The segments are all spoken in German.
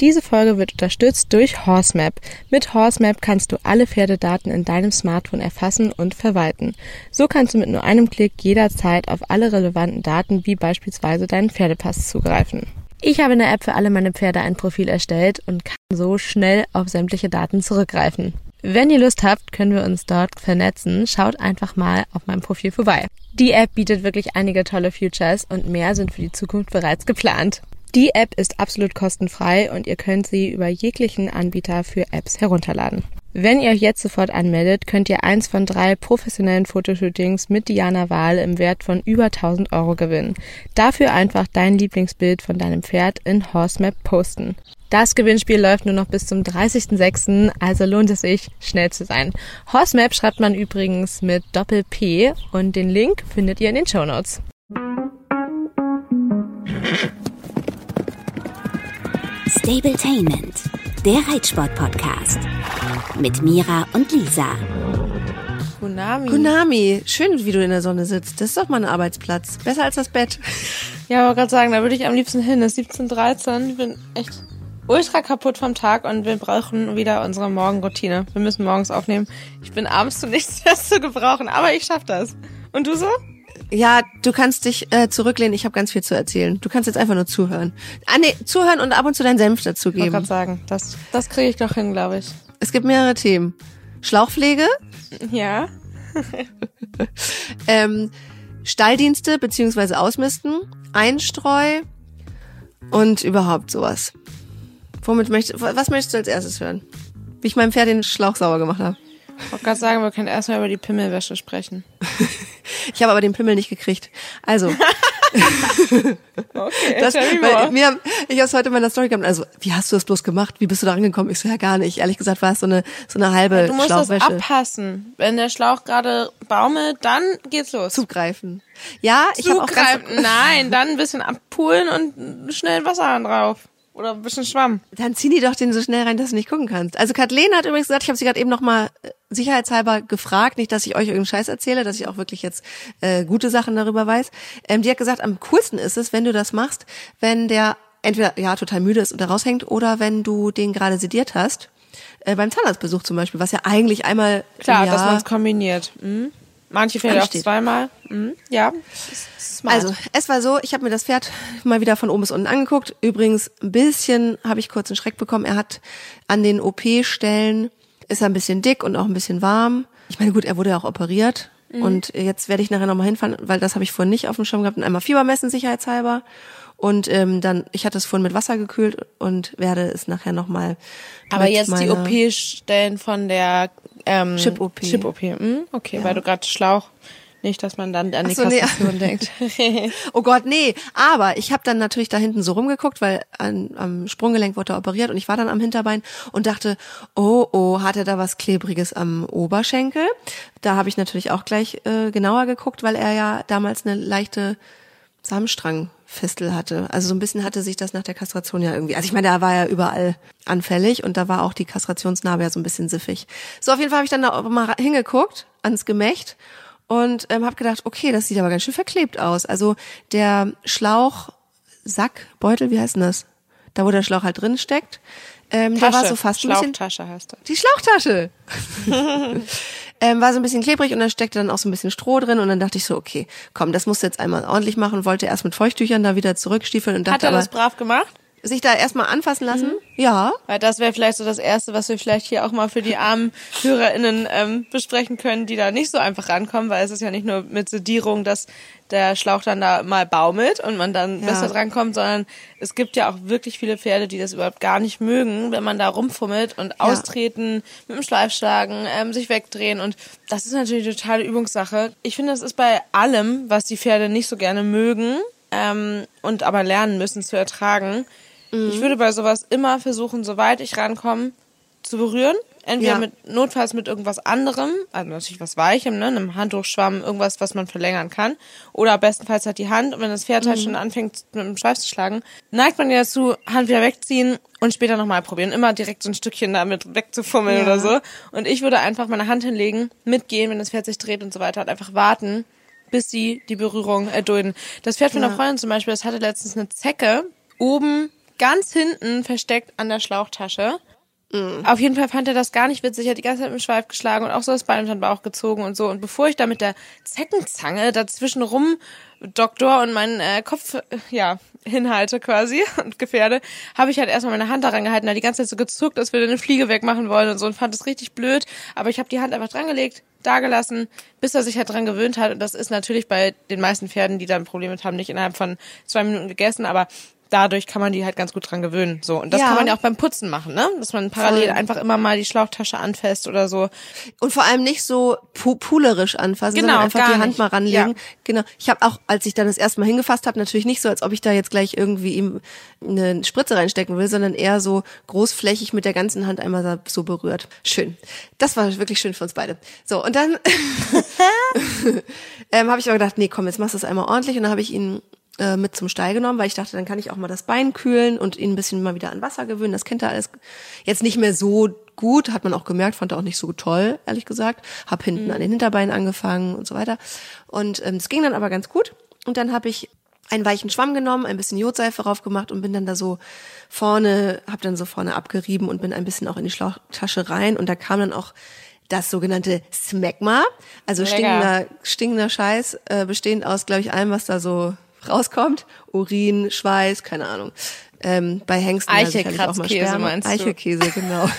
Diese Folge wird unterstützt durch Horsemap. Mit Horsemap kannst du alle Pferdedaten in deinem Smartphone erfassen und verwalten. So kannst du mit nur einem Klick jederzeit auf alle relevanten Daten wie beispielsweise deinen Pferdepass zugreifen. Ich habe in der App für alle meine Pferde ein Profil erstellt und kann so schnell auf sämtliche Daten zurückgreifen. Wenn ihr Lust habt, können wir uns dort vernetzen. Schaut einfach mal auf meinem Profil vorbei. Die App bietet wirklich einige tolle Features und mehr sind für die Zukunft bereits geplant. Die App ist absolut kostenfrei und ihr könnt sie über jeglichen Anbieter für Apps herunterladen. Wenn ihr euch jetzt sofort anmeldet, könnt ihr eins von drei professionellen Fotoshootings mit Diana Wahl im Wert von über 1000 Euro gewinnen. Dafür einfach dein Lieblingsbild von deinem Pferd in Horsemap posten. Das Gewinnspiel läuft nur noch bis zum 30.06., also lohnt es sich, schnell zu sein. Horsemap schreibt man übrigens mit Doppel-P und den Link findet ihr in den Show Notes. Stabletainment, der Reitsport-Podcast. Mit Mira und Lisa. Konami. Konami, schön, wie du in der Sonne sitzt. Das ist doch mal ein Arbeitsplatz. Besser als das Bett. Ja, aber gerade sagen, da würde ich am liebsten hin. Es ist 17.13 Ich bin echt ultra kaputt vom Tag und wir brauchen wieder unsere Morgenroutine. Wir müssen morgens aufnehmen. Ich bin abends zu nichts mehr zu gebrauchen, aber ich schaff das. Und du so? Ja, du kannst dich äh, zurücklehnen. Ich habe ganz viel zu erzählen. Du kannst jetzt einfach nur zuhören. Ah nee, zuhören und ab und zu deinen Senf Ich dazugeben. wollte gerade sagen, das, das kriege ich doch hin, glaube ich. Es gibt mehrere Themen. Schlauchpflege, Ja. ähm, Stalldienste beziehungsweise Ausmisten, Einstreu und überhaupt sowas. Womit möcht, was möchtest du als erstes hören? Wie ich meinem Pferd den Schlauch sauber gemacht habe. Ich wollte gerade sagen, wir können erstmal über die Pimmelwäsche sprechen. Ich habe aber den Pimmel nicht gekriegt. Also, Okay, das, weil, mir, haben- ich habe es heute in meiner Story gehabt. Also, wie hast du das bloß gemacht? Wie bist du da rangekommen? Ich so, ja, gar nicht. Ehrlich gesagt war es so eine, so eine halbe Du musst das Schlauchwäsche. abpassen. Wenn der Schlauch gerade baumelt, dann geht's los. Zugreifen. Ja, ich habe auch Zugreifen. Nein, dann ein bisschen abpulen und schnell Wasser drauf. Oder ein bisschen Schwamm. Dann zieh die doch den so schnell rein, dass du nicht gucken kannst. Also Kathleen hat übrigens gesagt, ich habe sie gerade eben nochmal sicherheitshalber gefragt, nicht, dass ich euch irgendeinen Scheiß erzähle, dass ich auch wirklich jetzt äh, gute Sachen darüber weiß. Ähm, die hat gesagt, am coolsten ist es, wenn du das machst, wenn der entweder ja total müde ist und da raushängt oder wenn du den gerade sediert hast. Äh, beim Zahnarztbesuch zum Beispiel, was ja eigentlich einmal Klar, dass man es kombiniert. Mhm. Manche Pferde auch zweimal. Mhm. Ja, ist smart. Also, es war so, ich habe mir das Pferd mal wieder von oben bis unten angeguckt. Übrigens, ein bisschen habe ich kurz einen Schreck bekommen. Er hat an den OP-Stellen, ist er ein bisschen dick und auch ein bisschen warm. Ich meine, gut, er wurde ja auch operiert. Und jetzt werde ich nachher nochmal hinfahren, weil das habe ich vorhin nicht auf dem Schirm gehabt. Und einmal Fieber messen, sicherheitshalber. Und ähm, dann, ich hatte es vorhin mit Wasser gekühlt und werde es nachher nochmal. Aber jetzt die OP-Stellen von der ähm, Chip-OP. Chip-OP. Mhm. Okay, weil du gerade Schlauch. Nicht, dass man dann an die so, nee. Kastration denkt. Oh Gott, nee. Aber ich habe dann natürlich da hinten so rumgeguckt, weil an, am Sprunggelenk wurde er operiert und ich war dann am Hinterbein und dachte, oh, oh, hat er da was Klebriges am Oberschenkel? Da habe ich natürlich auch gleich äh, genauer geguckt, weil er ja damals eine leichte Samenstrangfistel hatte. Also so ein bisschen hatte sich das nach der Kastration ja irgendwie. Also ich meine, da war er überall anfällig und da war auch die Kastrationsnarbe ja so ein bisschen siffig. So, auf jeden Fall habe ich dann da mal hingeguckt ans Gemächt und ähm, habe gedacht, okay, das sieht aber ganz schön verklebt aus. Also der Schlauch, Sack, Beutel, wie heißt denn das? Da, wo der Schlauch halt drin steckt, ähm, der war so fast ein bisschen Schlauchtasche heißt das. die Schlauchtasche. ähm, war so ein bisschen klebrig und da steckte dann auch so ein bisschen Stroh drin und dann dachte ich so, okay, komm, das musst du jetzt einmal ordentlich machen, wollte erst mit Feuchttüchern da wieder zurückstiefeln und Hat dachte er aber, das brav gemacht? Sich da erstmal anfassen lassen. Ja. Weil das wäre vielleicht so das Erste, was wir vielleicht hier auch mal für die armen HörerInnen ähm, besprechen können, die da nicht so einfach rankommen, weil es ist ja nicht nur mit Sedierung, dass der Schlauch dann da mal baumelt und man dann Ja. besser drankommt, sondern es gibt ja auch wirklich viele Pferde, die das überhaupt gar nicht mögen, wenn man da rumfummelt und austreten, mit dem Schleif schlagen, ähm, sich wegdrehen und das ist natürlich eine totale Übungssache. Ich finde, das ist bei allem, was die Pferde nicht so gerne mögen ähm, und aber lernen müssen zu ertragen. Ich würde bei sowas immer versuchen, soweit ich rankomme, zu berühren. Entweder Ja. mit notfalls mit irgendwas anderem, also natürlich was Weichem, ne, einem Handtuch, Schwamm, irgendwas, was man verlängern kann. Oder bestenfalls halt die Hand. Und wenn das Pferd halt schon anfängt, mit dem Schweif zu schlagen, neigt man ja dazu, Hand wieder wegziehen und später nochmal probieren. Immer direkt so ein Stückchen damit wegzufummeln Ja. oder so. Und ich würde einfach meine Hand hinlegen, mitgehen, wenn das Pferd sich dreht und so weiter, und einfach warten, bis sie die Berührung erdulden. Das Pferd von einer Freundin zum Beispiel, das hatte letztens eine Zecke oben ganz hinten versteckt an der Schlauchtasche. Auf jeden Fall fand er das gar nicht witzig, hat die ganze Zeit mit dem Schweif geschlagen und auch so das Bein unter den Bauch gezogen und so. Und bevor ich da mit der Zeckenzange dazwischen rum Doktor und meinen äh, Kopf ja hinhalte quasi und gefährde, habe ich halt erstmal meine Hand daran gehalten, da die ganze Zeit so gezuckt, als würde eine Fliege wegmachen wollen und so und fand es richtig blöd. Aber ich habe die Hand einfach dran gelegt, da gelassen, bis er sich halt dran gewöhnt hat. Und das ist natürlich bei den meisten Pferden, die da ein Problem mit haben, nicht innerhalb von zwei Minuten gegessen, aber dadurch kann man die halt ganz gut dran gewöhnen. So. Und das Ja. kann man ja auch beim Putzen machen, ne? Dass man parallel Voll. einfach immer mal die Schlauchtasche anfasst oder so. Und vor allem nicht so pu pulerisch anfassen, Genau, sondern einfach die Hand nicht. mal ranlegen. Ja. Genau. Ich habe auch, als ich dann das erste Mal hingefasst habe, natürlich nicht so, als ob ich da jetzt gleich irgendwie ihm eine Spritze reinstecken will, sondern eher so großflächig mit der ganzen Hand einmal so berührt. Schön. Das war wirklich schön für uns beide. So, und dann ähm, habe ich aber gedacht, nee, komm, jetzt machst du das einmal ordentlich. Und dann habe ich ihn äh, mit zum Stall genommen, weil ich dachte, dann kann ich auch mal das Bein kühlen und ihn ein bisschen mal wieder an Wasser gewöhnen. Das kennt er alles jetzt nicht mehr so gut, hat man auch gemerkt, fand er auch nicht so toll, ehrlich gesagt. Hab hinten an den Hinterbeinen angefangen und so weiter. Und ähm, es ging dann aber ganz gut. Und dann habe ich einen weichen Schwamm genommen, ein bisschen Jodseife drauf gemacht und bin dann da so vorne, hab dann so vorne abgerieben und bin ein bisschen auch in die Schlauchtasche rein und da kam dann auch das sogenannte Smegma, also Lecker. stinkender, stinkender Scheiß, äh, bestehend aus, glaube ich, allem, was da so rauskommt. Urin, Schweiß, keine Ahnung. Ähm, bei Hengsten mal Eichelkratzkäse meinst du? Eichelkäse, genau.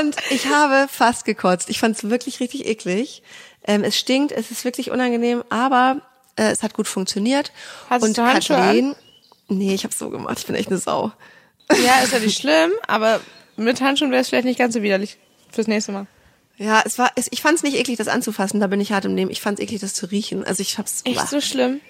Und ich habe fast gekotzt. Ich fand es wirklich richtig eklig. Ähm, es stinkt, es ist wirklich unangenehm, aber äh, es hat gut funktioniert. Hattest und du Handschuhe Kathleen, nee, ich habe so gemacht. Ich bin echt eine Sau. Ja, ist ja nicht schlimm, aber mit Handschuhen wäre es vielleicht nicht ganz so widerlich fürs nächste Mal. Ja, es war, es, ich fand es nicht eklig, das anzufassen. Da bin ich hart im Nehmen. Ich fand es eklig, das zu riechen. Also ich hab's. Echt so schlimm?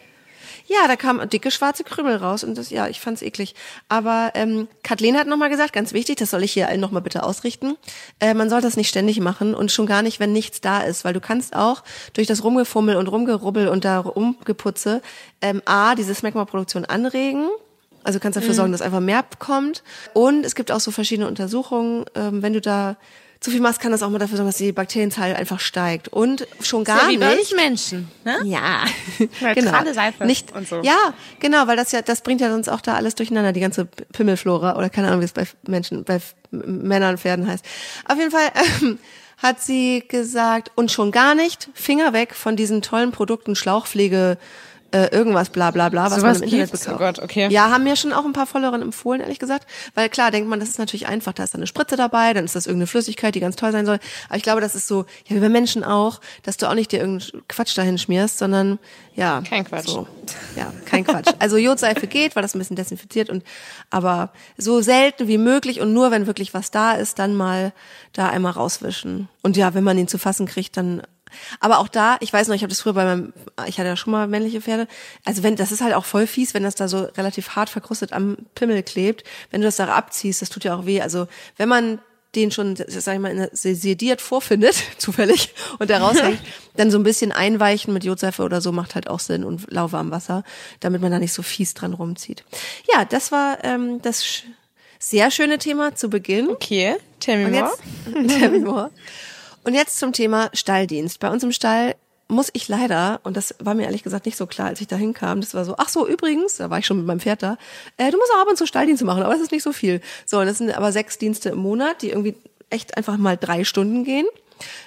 Ja, da kamen dicke schwarze Krümel raus und das, ja, ich fand's eklig. Aber ähm, Kathleen hat nochmal gesagt, ganz wichtig, das soll ich hier allen nochmal bitte ausrichten, äh, man soll das nicht ständig machen und schon gar nicht, wenn nichts da ist, weil du kannst auch durch das Rumgefummel und Rumgerubbel und da Rumgeputze ähm, A, diese Smegma-Produktion anregen, also kannst dafür sorgen, dass einfach mehr kommt. Und es gibt auch so verschiedene Untersuchungen, ähm, wenn du da zu viel machst, kann das auch mal dafür sorgen, dass die Bakterienzahl einfach steigt. Und schon gar ja, wie bei nicht. uns Menschen, ne? Ja, Neutrale Seife Nicht, und so. Ja, genau, weil das ja, das bringt ja sonst auch da alles durcheinander, die ganze Pimmelflora oder keine Ahnung, wie es bei Menschen, bei Männern und Pferden heißt. Auf jeden Fall ähm, hat sie gesagt, und schon gar nicht, Finger weg von diesen tollen Produkten, Schlauchpflege, äh, irgendwas, bla bla bla, was Sowas man im Internet gibt's? Oh Gott, okay. Ja, haben mir schon auch ein paar Followerinnen empfohlen, ehrlich gesagt. Weil klar, denkt man, das ist natürlich einfach, da ist dann eine Spritze dabei, dann ist das irgendeine Flüssigkeit, die ganz toll sein soll. Aber ich glaube, das ist so, ja, wie bei Menschen auch, dass du auch nicht dir irgendeinen Quatsch dahin schmierst, sondern ja. Kein Quatsch. So. Ja, kein Quatsch. Also Jodseife geht, weil das ein bisschen desinfiziert und aber so selten wie möglich und nur wenn wirklich was da ist, dann mal da einmal rauswischen. Und ja, wenn man ihn zu fassen kriegt, dann aber auch da, ich weiß noch, ich habe das früher bei meinem, ich hatte ja schon mal männliche Pferde. Also wenn, das ist halt auch voll fies, wenn das da so relativ hart verkrustet am Pimmel klebt. Wenn du das da abziehst, das tut ja auch weh. Also wenn man den schon, sag ich mal, sediert vorfindet, zufällig, und der raushängt, dann so ein bisschen einweichen mit Jodseife oder so macht halt auch Sinn und lauwarm Wasser, damit man da nicht so fies dran rumzieht. Ja, das war ähm, das sch sehr schöne Thema zu Beginn. Okay, tell me more. jetzt, Tell me more. Und jetzt zum Thema Stalldienst. Bei uns im Stall muss ich leider, und das war mir ehrlich gesagt nicht so klar, als ich da hinkam, das war so, ach so, übrigens, da war ich schon mit meinem Pferd da, äh, du musst auch ab und zu Stalldienste machen, aber das ist nicht so viel. So, und das sind aber sechs Dienste im Monat, die irgendwie echt einfach mal drei Stunden gehen.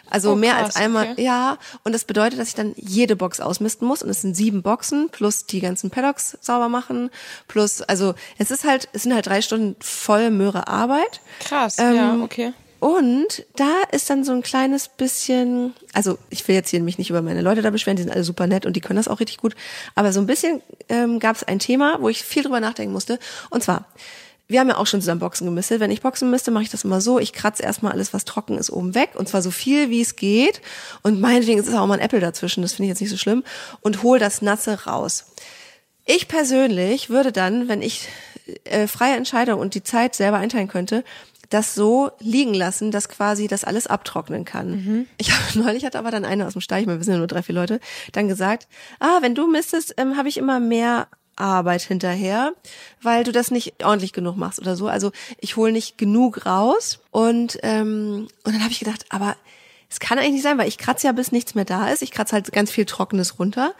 Also Oh, mehr krass, als einmal, okay. ja. Und das bedeutet, dass ich dann jede Box ausmisten muss. Und es sind sieben Boxen plus die ganzen Paddocks sauber machen. Plus, also es ist halt, es sind halt drei Stunden voll Möhre Arbeit. Krass, Ähm, ja, okay. Und da ist dann so ein kleines bisschen, also ich will jetzt hier mich nicht über meine Leute da beschweren, die sind alle super nett und die können das auch richtig gut. Aber so ein bisschen ähm, gab es ein Thema, wo ich viel drüber nachdenken musste. Und zwar, wir haben ja auch schon zusammen Boxen gemistet. Wenn ich Boxen misste, mache ich das immer so. Ich kratze erstmal alles, was trocken ist, oben weg. Und zwar so viel, wie es geht. Und meinetwegen ist es auch mal ein Apple dazwischen. Das finde ich jetzt nicht so schlimm. Und hol das Nasse raus. Ich persönlich würde dann, wenn ich äh, freie Entscheidung und die Zeit selber einteilen könnte, das so liegen lassen, dass quasi das alles abtrocknen kann. Ich hab, neulich hat aber dann einer aus dem Stall, ich meine, wir sind ja nur drei, vier Leute, dann gesagt, ah, wenn du mistest, ähm, habe ich immer mehr Arbeit hinterher, weil du das nicht ordentlich genug machst oder so. Also ich hole nicht genug raus und ähm, und dann habe ich gedacht, aber es kann eigentlich nicht sein, weil ich kratze ja bis nichts mehr da ist. Ich kratze halt ganz viel Trockenes runter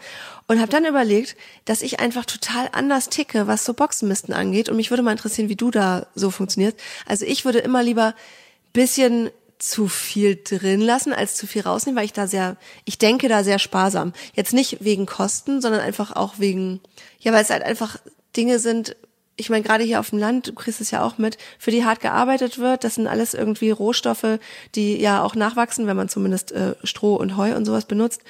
und habe dann überlegt, dass ich einfach total anders ticke, was so Boxenmisten angeht. Und mich würde mal interessieren, wie du da so funktionierst. Also ich würde immer lieber bisschen zu viel drin lassen, als zu viel rausnehmen, weil ich da sehr, ich denke da sehr sparsam. Jetzt nicht wegen Kosten, sondern einfach auch wegen, ja, weil es halt einfach Dinge sind, ich meine, gerade hier auf dem Land, du kriegst es ja auch mit, für die hart gearbeitet wird. Das sind alles irgendwie Rohstoffe, die ja auch nachwachsen, wenn man zumindest äh, Stroh und Heu und sowas benutzt.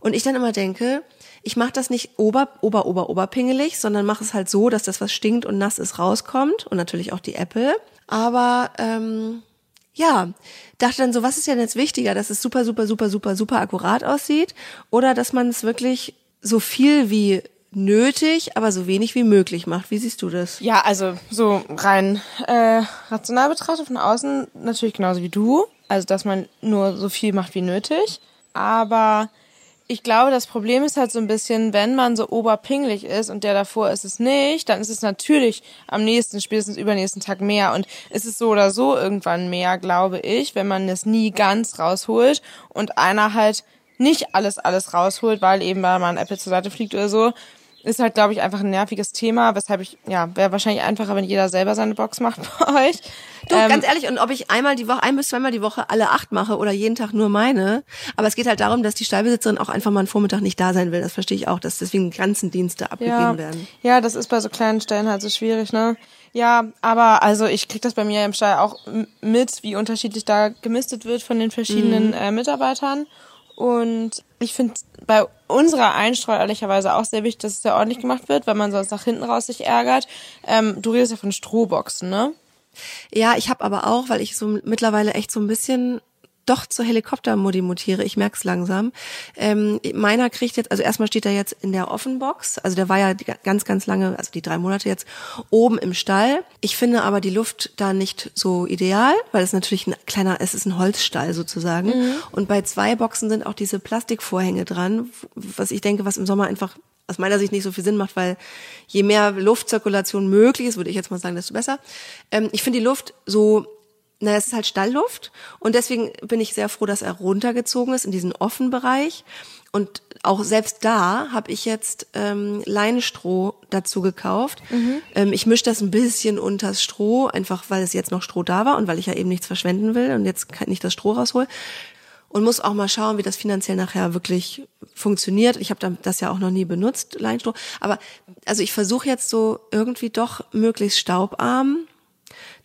Und ich dann immer denke, ich mache das nicht ober, ober, ober, oberpingelig, sondern mache es halt so, dass das, was stinkt und nass ist, rauskommt. Und natürlich auch die Äpfel. Aber ähm, ja, dachte dann so, was ist denn jetzt wichtiger, dass es super, super, super, super, super akkurat aussieht oder dass man es wirklich so viel wie nötig, aber so wenig wie möglich macht. Wie siehst du das? Ja, also so rein äh, rational betrachtet von außen natürlich genauso wie du. Also dass man nur so viel macht wie nötig. Aber ich glaube, das Problem ist halt so ein bisschen, wenn man so oberpinglich ist und der davor ist es nicht, dann ist es natürlich am nächsten, spätestens übernächsten Tag mehr. Und es ist so oder so irgendwann mehr, glaube ich, wenn man es nie ganz rausholt und einer halt nicht alles, alles rausholt, weil eben weil man Apple zur Seite fliegt oder so, ist halt, glaube ich, einfach ein nerviges Thema, weshalb ich, ja, wäre wahrscheinlich einfacher, wenn jeder selber seine Box macht bei euch. Du, ähm, ganz ehrlich, und ob ich einmal die Woche, ein bis zweimal die Woche alle acht mache oder jeden Tag nur meine. Aber es geht halt darum, dass die Stallbesitzerin auch einfach mal einen Vormittag nicht da sein will. Das verstehe ich auch, dass deswegen ganzen Dienste abgegeben ja, werden. Ja, das ist bei so kleinen Stellen halt so schwierig, ne? Ja, aber also ich krieg das bei mir im Stall auch mit, wie unterschiedlich da gemistet wird von den verschiedenen mhm. äh, Mitarbeitern. Und ich finde bei unserer Einstreu ehrlicherweise auch sehr wichtig, dass es sehr ordentlich gemacht wird, weil man sonst nach hinten raus sich ärgert. Ähm, du redest ja von Strohboxen, ne? Ja, ich habe aber auch, weil ich so mittlerweile echt so ein bisschen doch zur Helikoptermodi mutiere. Ich merk's langsam. Ähm, meiner kriegt jetzt, also erstmal steht er jetzt in der Offenbox. Also der war ja ganz, ganz lange, also die drei Monate jetzt oben im Stall. Ich finde aber die Luft da nicht so ideal, weil es natürlich ein kleiner, es ist ein Holzstall sozusagen. Mhm. Und bei zwei Boxen sind auch diese Plastikvorhänge dran, was ich denke, was im Sommer einfach aus meiner Sicht nicht so viel Sinn macht, weil je mehr Luftzirkulation möglich ist, würde ich jetzt mal sagen, desto besser. Ähm, ich finde die Luft so naja, es ist halt Stallluft und deswegen bin ich sehr froh, dass er runtergezogen ist in diesen offenen Bereich. Und auch selbst da habe ich jetzt ähm, Leinstroh dazu gekauft. Mhm. Ähm, ich mische das ein bisschen unters Stroh, einfach weil es jetzt noch Stroh da war und weil ich ja eben nichts verschwenden will und jetzt nicht das Stroh raushol. Und muss auch mal schauen, wie das finanziell nachher wirklich funktioniert. Ich habe das ja auch noch nie benutzt, Leinstroh. Aber also ich versuche jetzt so irgendwie doch möglichst staubarm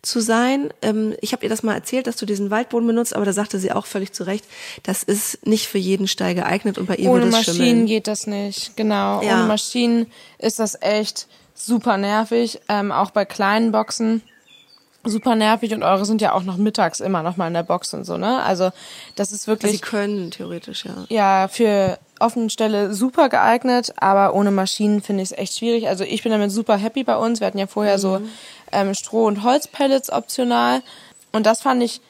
zu sein. Ähm, ich habe ihr das mal erzählt, dass du diesen Waldboden benutzt, aber da sagte sie auch völlig zu Recht, das ist nicht für jeden Stall geeignet und bei ihr Ohne Maschinen schimmeln. geht das nicht, genau. Ja. Ohne Maschinen ist das echt super nervig, ähm, auch bei kleinen Boxen super nervig und eure sind ja auch noch mittags immer noch mal in der Box und so, ne? Also das ist wirklich. Sie können theoretisch, ja. Ja, für offenen Stelle super geeignet, aber ohne Maschinen finde ich es echt schwierig. Also ich bin damit super happy bei uns. Wir hatten ja vorher mhm. so ähm, Stroh- und Holzpellets optional. Und das fand ich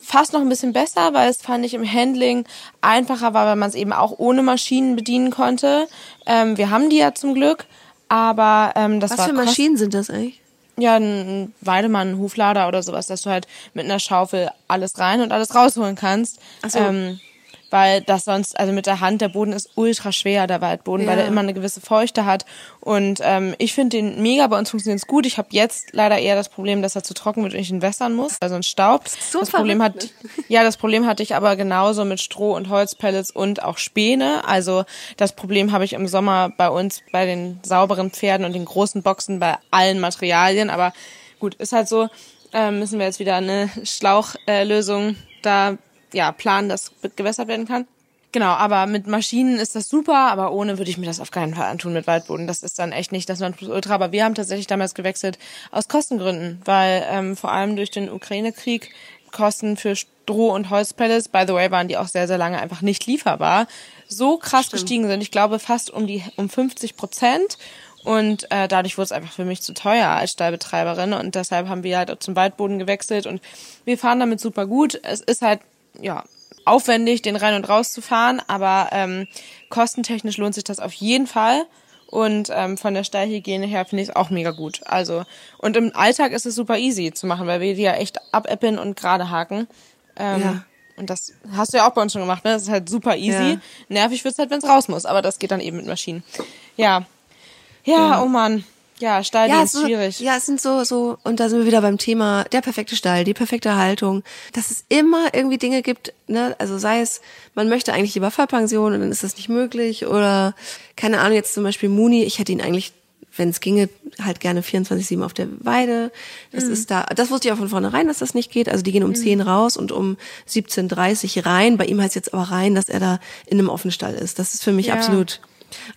fast noch ein bisschen besser, weil es fand ich im Handling einfacher war, weil man es eben auch ohne Maschinen bedienen konnte. Ähm, wir haben die ja zum Glück, aber ähm, das Was war für Maschinen sind das eigentlich? Ja, ein Weidemann, ein Huflader oder sowas, dass du halt mit einer Schaufel alles rein und alles rausholen kannst. Ach so. Ähm, weil das sonst, also mit der Hand, der Boden ist ultra schwer, der Waldboden, ja. weil er immer eine gewisse Feuchte hat. Und ähm, ich finde den mega, bei uns funktioniert es gut. Ich habe jetzt leider eher das Problem, dass er zu trocken wird und ich ihn wässern muss, also ein Staub. So das Problem hat, ja, das Problem hatte ich aber genauso mit Stroh und Holzpellets und auch Späne. Also das Problem habe ich im Sommer bei uns bei den sauberen Pferden und den großen Boxen bei allen Materialien. Aber gut, ist halt so, äh, müssen wir jetzt wieder eine Schlauchlösung äh, da ja, planen, dass gewässert werden kann. Genau, aber mit Maschinen ist das super, aber ohne würde ich mir das auf keinen Fall antun mit Waldboden. Das ist dann echt nicht das Nonplusultra. Aber wir haben tatsächlich damals gewechselt aus Kostengründen, weil ähm, vor allem durch den Ukraine-Krieg Kosten für Stroh- und Holzpellets, by the way, waren die auch sehr, sehr lange einfach nicht lieferbar, so krass Stimmt. gestiegen sind. Ich glaube fast um die um 50 Prozent. Und äh, dadurch wurde es einfach für mich zu teuer als Stallbetreiberin. Und deshalb haben wir halt zum Waldboden gewechselt und wir fahren damit super gut. Es ist halt ja, aufwendig, den rein und raus zu fahren, aber ähm, kostentechnisch lohnt sich das auf jeden Fall. Und ähm, von der Stallhygiene her finde ich es auch mega gut. Also, und im Alltag ist es super easy zu machen, weil wir die ja echt abäppeln und gerade haken. Ähm, ja. Und das hast du ja auch bei uns schon gemacht, ne? Das ist halt super easy. Ja. Nervig wird's halt, wenn's raus muss, aber das geht dann eben mit Maschinen. Ja. Ja, oh Mann. Ja, Stalldienst, es ist- schwierig. Ja, es sind so, so, und da sind wir wieder beim Thema der perfekte Stall, die perfekte Haltung, dass es immer irgendwie Dinge gibt, ne, also sei es, man möchte eigentlich lieber Vollpension und dann ist das nicht möglich oder, keine Ahnung, jetzt zum Beispiel Muni, ich hätte ihn eigentlich, wenn es ginge, halt gerne 24-7 auf der Weide. Das ist da, das wusste ich auch von vornherein, dass das nicht geht. Also die gehen um 10 raus und um 17.30 rein. Bei ihm heißt jetzt aber rein, dass er da in einem offenen Stall ist. Das ist für mich Ja. absolut,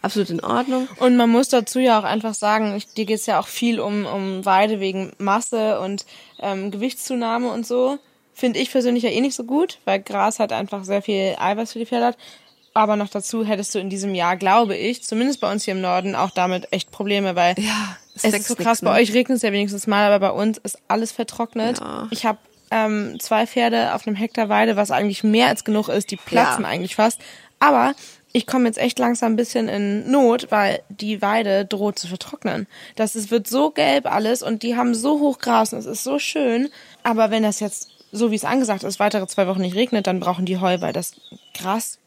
absolut in Ordnung. Und man muss dazu ja auch einfach sagen, ich, dir geht's ja auch viel um, um Weide wegen Masse und ähm, Gewichtszunahme und so. Finde ich persönlich ja eh nicht so gut, weil Gras halt einfach sehr viel Eiweiß für die Pferde hat. Aber noch dazu hättest du in diesem Jahr, glaube ich, zumindest bei uns hier im Norden, auch damit echt Probleme, weil Ja, es es, ist so krass. ne? Bei euch regnet es ja wenigstens mal, aber bei uns ist alles vertrocknet. Ja. Ich habe ähm, zwei Pferde auf einem Hektar Weide, was eigentlich mehr als genug ist. Die platzen Ja. eigentlich fast. Aber ich komme jetzt echt langsam ein bisschen in Not, weil die Weide droht zu vertrocknen. Das ist, wird so gelb alles und die haben so hoch Gras und es ist so schön. Aber wenn das jetzt, so wie es angesagt ist, weitere zwei Wochen nicht regnet, dann brauchen die Heu, weil das Gras,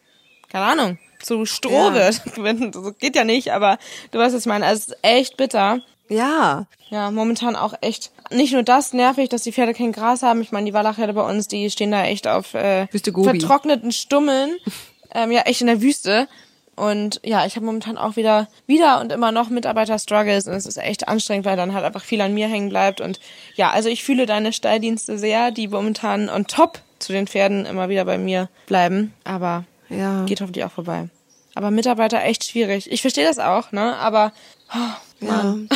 keine Ahnung, zu Stroh Ja. wird. Das geht ja nicht, aber du weißt, was ich meine. Also es ist echt bitter. Ja, Ja, momentan auch echt. Nicht nur das nervig, dass die Pferde kein Gras haben. Ich meine, die Wallachherde bei uns, die stehen da echt auf äh, vertrockneten Stummeln. Ähm, ja, echt in der Wüste. Und ja, ich habe momentan auch wieder, wieder und immer noch Mitarbeiter-Struggles und es ist echt anstrengend, weil dann halt einfach viel an mir hängen bleibt. Und ja, also ich fühle deine Stalldienste sehr, die momentan on top zu den Pferden immer wieder bei mir bleiben. Aber ja. geht hoffentlich auch vorbei. Aber Mitarbeiter echt schwierig. Ich verstehe das auch, ne? Aber oh, Mann.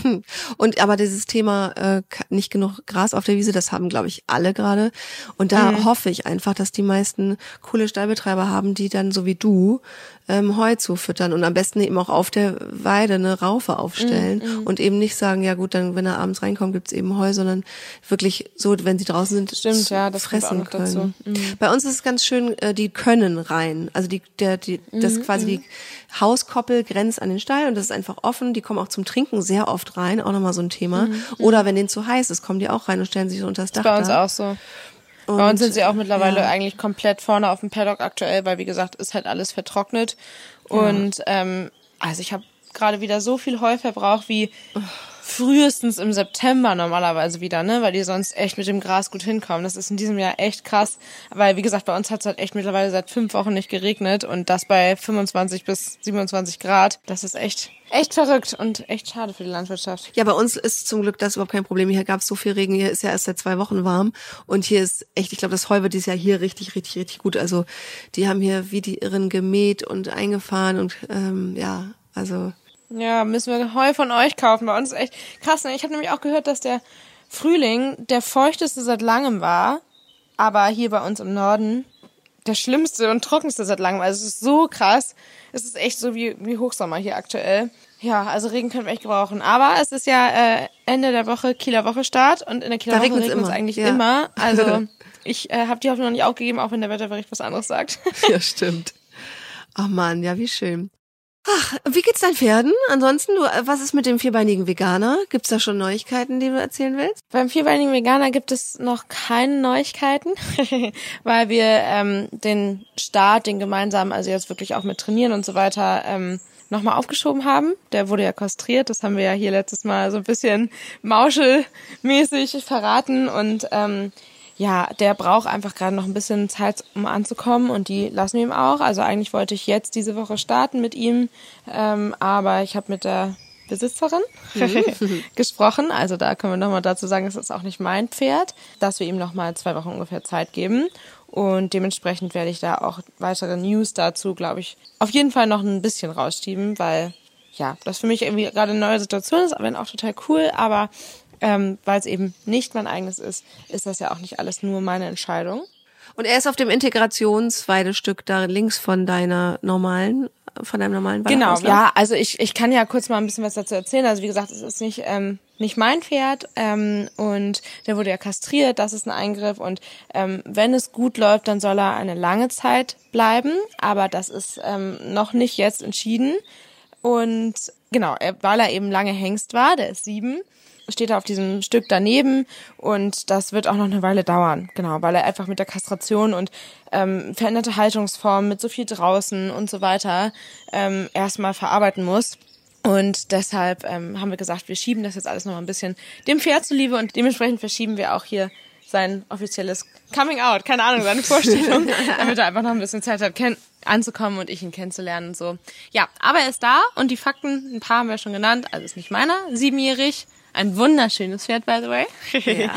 Und aber dieses Thema äh, nicht genug Gras auf der Wiese, das haben glaube ich alle gerade. Und da Mhm. hoffe ich einfach, dass die meisten coole Stallbetreiber haben, die dann so wie du ähm, Heu zufüttern und am besten eben auch auf der Weide eine Raufe aufstellen Mhm, und eben nicht sagen, ja gut, dann wenn er abends reinkommt, gibt's eben Heu, sondern wirklich so, wenn sie draußen sind, Stimmt, ja, das fressen können. Bei uns ist es ganz schön, äh, die können rein. Also die, der, die, das Mhm, quasi die Hauskoppel grenzt an den Stall und das ist einfach offen. Die kommen auch zum Trinken sehr oft rein, auch nochmal so ein Thema. Oder wenn denen zu heiß ist, kommen die auch rein und stellen sich so unter das Dach. Mhm, Bei uns da. auch so. Bei uns sind sie auch mittlerweile ja. eigentlich komplett vorne auf dem Paddock aktuell, weil wie gesagt, ist halt alles vertrocknet. Und ähm, also ich habe gerade wieder so viel Heuverbrauch wie frühestens im September normalerweise wieder, ne? Weil die sonst echt mit dem Gras gut hinkommen. Das ist in diesem Jahr echt krass. Weil, wie gesagt, bei uns hat es halt echt mittlerweile seit fünf Wochen nicht geregnet und das bei 25 bis 27 Grad. Das ist echt, echt verrückt und echt schade für die Landwirtschaft. Ja, bei uns ist zum Glück das überhaupt kein Problem. Hier gab es so viel Regen. Hier ist ja erst seit zwei Wochen warm. Und hier ist echt, ich glaube, das Heu wird dieses Jahr hier richtig, richtig, richtig gut. Also die haben hier wie die Irren gemäht und eingefahren und ähm, ja, also Ja, müssen wir Heu von euch kaufen. Bei uns ist echt krass. Ne? Ich habe nämlich auch gehört, dass der Frühling der feuchteste seit langem war, aber hier bei uns im Norden der schlimmste und trockenste seit langem. Also es ist so krass. Es ist echt so wie, wie Hochsommer hier aktuell. Ja, also Regen können wir echt gebrauchen. Aber es ist ja äh, Ende der Woche Kieler Woche Start und in der Kieler Da Woche regnet es eigentlich ja. immer. Also ich äh, habe die Hoffnung noch nicht aufgegeben, auch wenn der Wetterbericht was anderes sagt. Ja, stimmt. Ach man, ja, wie schön. Ach, wie geht's deinen Pferden? Ansonsten, du, was ist mit dem vierbeinigen Veganer? Gibt's da schon Neuigkeiten, die du erzählen willst? Beim vierbeinigen Veganer gibt es noch keine Neuigkeiten, weil wir ähm, den Start, den gemeinsamen, also jetzt wirklich auch mit Trainieren und so weiter, ähm, nochmal aufgeschoben haben. Der wurde ja kastriert, das haben wir ja hier letztes Mal so ein bisschen mauschelmäßig verraten und ähm, ja, der braucht einfach gerade noch ein bisschen Zeit, um anzukommen und die lassen wir ihm auch. Also eigentlich wollte ich jetzt diese Woche starten mit ihm, ähm, aber ich habe mit der Besitzerin gesprochen. Also da können wir nochmal dazu sagen, es ist auch nicht mein Pferd, dass wir ihm nochmal zwei Wochen ungefähr Zeit geben. Und dementsprechend werde ich da auch weitere News dazu, glaube ich, auf jeden Fall noch ein bisschen rausschieben, weil ja, das für mich irgendwie gerade eine neue Situation ist, wenn auch total cool, aber ähm, weil es eben nicht mein eigenes ist, ist das ja auch nicht alles nur meine Entscheidung. Und er ist auf dem Integrationsweidestück da links von deiner normalen, von deinem normalen Genau, Waldauslauf. ja, also ich, ich kann ja kurz mal ein bisschen was dazu erzählen. Also wie gesagt, es ist nicht, ähm, nicht mein Pferd ähm, und der wurde ja kastriert, das ist ein Eingriff und ähm, wenn es gut läuft, dann soll er eine lange Zeit bleiben, aber das ist ähm, noch nicht jetzt entschieden und genau, weil er eben lange Hengst war, der ist sieben, steht er auf diesem Stück daneben und das wird auch noch eine Weile dauern, genau, weil er einfach mit der Kastration und ähm, veränderte Haltungsformen mit so viel draußen und so weiter ähm, erstmal verarbeiten muss. Und deshalb ähm, haben wir gesagt, wir schieben das jetzt alles noch mal ein bisschen dem Pferd zuliebe und dementsprechend verschieben wir auch hier sein offizielles Coming Out, keine Ahnung, seine Vorstellung, damit er einfach noch ein bisschen Zeit hat, anzukommen und ich ihn kennenzulernen und so. Ja, aber er ist da und die Fakten, ein paar haben wir schon genannt, also ist nicht meiner, siebenjährig, ein wunderschönes Pferd, by the way. Ja.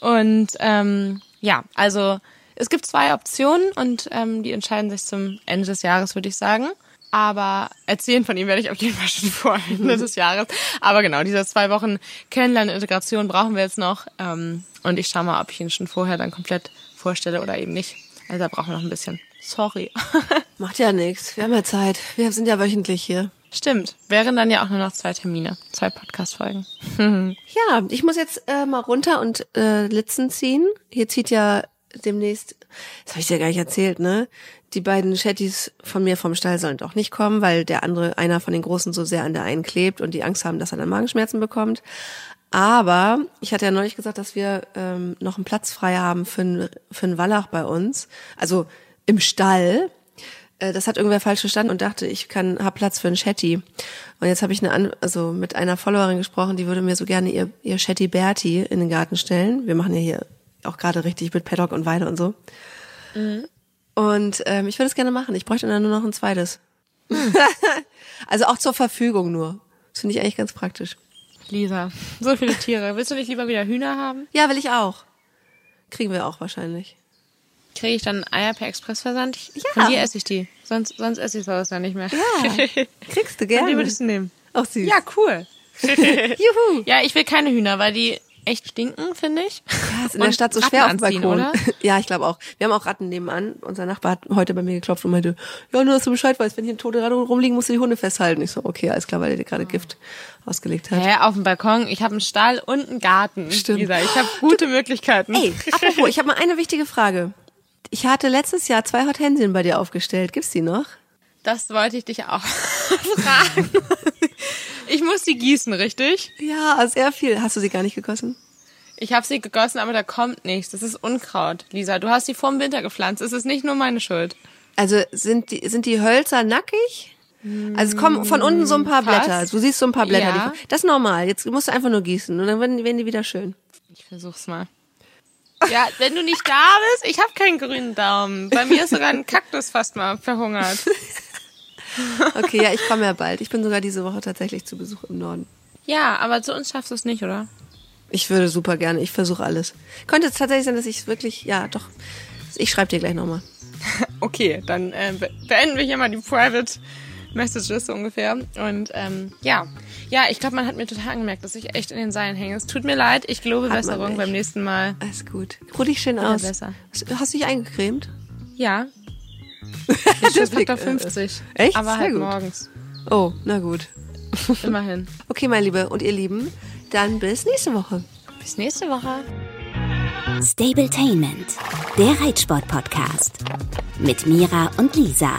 und ähm, ja, also es gibt zwei Optionen und ähm, die entscheiden sich zum Ende des Jahres, würde ich sagen. Aber erzählen von ihm werde ich auf jeden Fall schon vor Ende des Jahres. Aber genau, diese zwei Wochen Kennenlernen-Integration brauchen wir jetzt noch. Ähm, und ich schaue mal, ob ich ihn schon vorher dann komplett vorstelle oder eben nicht. Also da brauchen wir noch ein bisschen. Sorry. Macht ja nichts. Wir haben ja Zeit. Wir sind ja wöchentlich hier. Stimmt. Wären dann ja auch nur noch zwei Termine, zwei Podcast-Folgen. ja, ich muss jetzt äh, mal runter und äh, Litzen ziehen. Hier zieht ja demnächst, das habe ich dir gar nicht erzählt, ne? Die beiden Chattys von mir vom Stall sollen doch nicht kommen, weil der andere, einer von den Großen so sehr an der einen klebt und die Angst haben, dass er dann Magenschmerzen bekommt. Aber ich hatte ja neulich gesagt, dass wir ähm, noch einen Platz frei haben für einen, für einen Wallach bei uns. Also im Stall. Äh, das hat irgendwer falsch verstanden und dachte, ich kann hab Platz für einen Shetty. Und jetzt habe ich eine, also mit einer Followerin gesprochen, die würde mir so gerne ihr, ihr Shetty Bertie in den Garten stellen. Wir machen ja hier auch gerade richtig mit Paddock und Weide und so. Mhm. Und ähm, ich würde es gerne machen. Ich bräuchte dann nur noch ein zweites. Mhm. also auch zur Verfügung nur. Das finde ich eigentlich ganz praktisch. Lisa, so viele Tiere. Willst du nicht lieber wieder Hühner haben? Ja, will ich auch. Kriegen wir auch wahrscheinlich. Kriege ich dann Eier per Expressversand? Ja. Von dir esse ich die. Sonst, sonst esse ich sowas ja nicht mehr. Ja. Kriegst du gerne. Von die würdest du nehmen. Auch süß. Ja, cool. Juhu. Ja, ich will keine Hühner, weil die echt stinken, finde ich. Ja, ist in der Stadt so schwer auf dem Balkon. Oder? Ja, ich glaube auch. Wir haben auch Ratten nebenan. Unser Nachbar hat heute bei mir geklopft und meinte, ja, nur dass du Bescheid weißt, wenn hier ein tote Ratte rumliegen, musst du die Hunde festhalten. Ich so, okay, alles klar, weil der dir gerade Gift ausgelegt hat. Ja, auf dem Balkon. Ich habe einen Stall und einen Garten. Stimmt. Lisa. Ich habe gute Möglichkeiten. Ey, apropos, ich habe mal eine wichtige Frage. Ich hatte letztes Jahr zwei Hortensien bei dir aufgestellt. Gibt's die noch? Das wollte ich dich auch fragen. Ich muss die gießen, richtig? Ja, sehr viel. Hast du sie gar nicht gegossen? Ich habe sie gegossen, aber da kommt nichts. Das ist Unkraut, Lisa. Du hast sie vor dem Winter gepflanzt. Es ist nicht nur meine Schuld. Also sind die, sind die Hölzer nackig? Also es kommen von unten so ein paar Fast. Blätter. Du siehst so ein paar Blätter. Ja. Das ist normal. Jetzt musst du einfach nur gießen und dann werden, werden die wieder schön. Ich versuch's mal. Ja, wenn du nicht da bist, ich habe keinen grünen Daumen. Bei mir ist sogar ein Kaktus fast mal verhungert. okay, ja, ich komme ja bald. Ich bin sogar diese Woche tatsächlich zu Besuch im Norden. Ja, aber zu uns schaffst du es nicht, oder? Ich würde super gerne. Ich versuche alles. Könnte es tatsächlich sein, dass ich wirklich, ja, doch. Ich schreibe dir gleich nochmal. okay, dann äh, beenden wir hier mal die Private Messages so ungefähr. Und ähm, ja, ja, ich glaube, man hat mir total angemerkt, dass ich echt in den Seilen hänge. Es tut mir leid. Ich glaube Besserung beim nächsten Mal. Alles gut. Ruh dich schön aus. Besser. Hast du dich eingecremt? Ja. Ich das Faktor 50. Äh, echt? Aber Sehr halt gut. morgens. Oh, na gut. Immerhin. Okay, mein Liebe und ihr Lieben, dann bis nächste Woche. Bis nächste Woche. Stabletainment, der Reitsport-Podcast. Mit Mira und Lisa.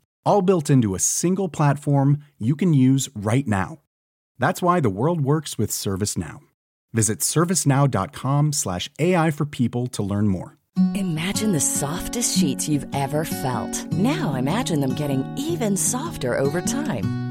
All built into a single platform you can use right now. That's why the world works with ServiceNow. Visit servicenow.com slash AI for people to learn more. Imagine the softest sheets you've ever felt. Now imagine them getting even softer over time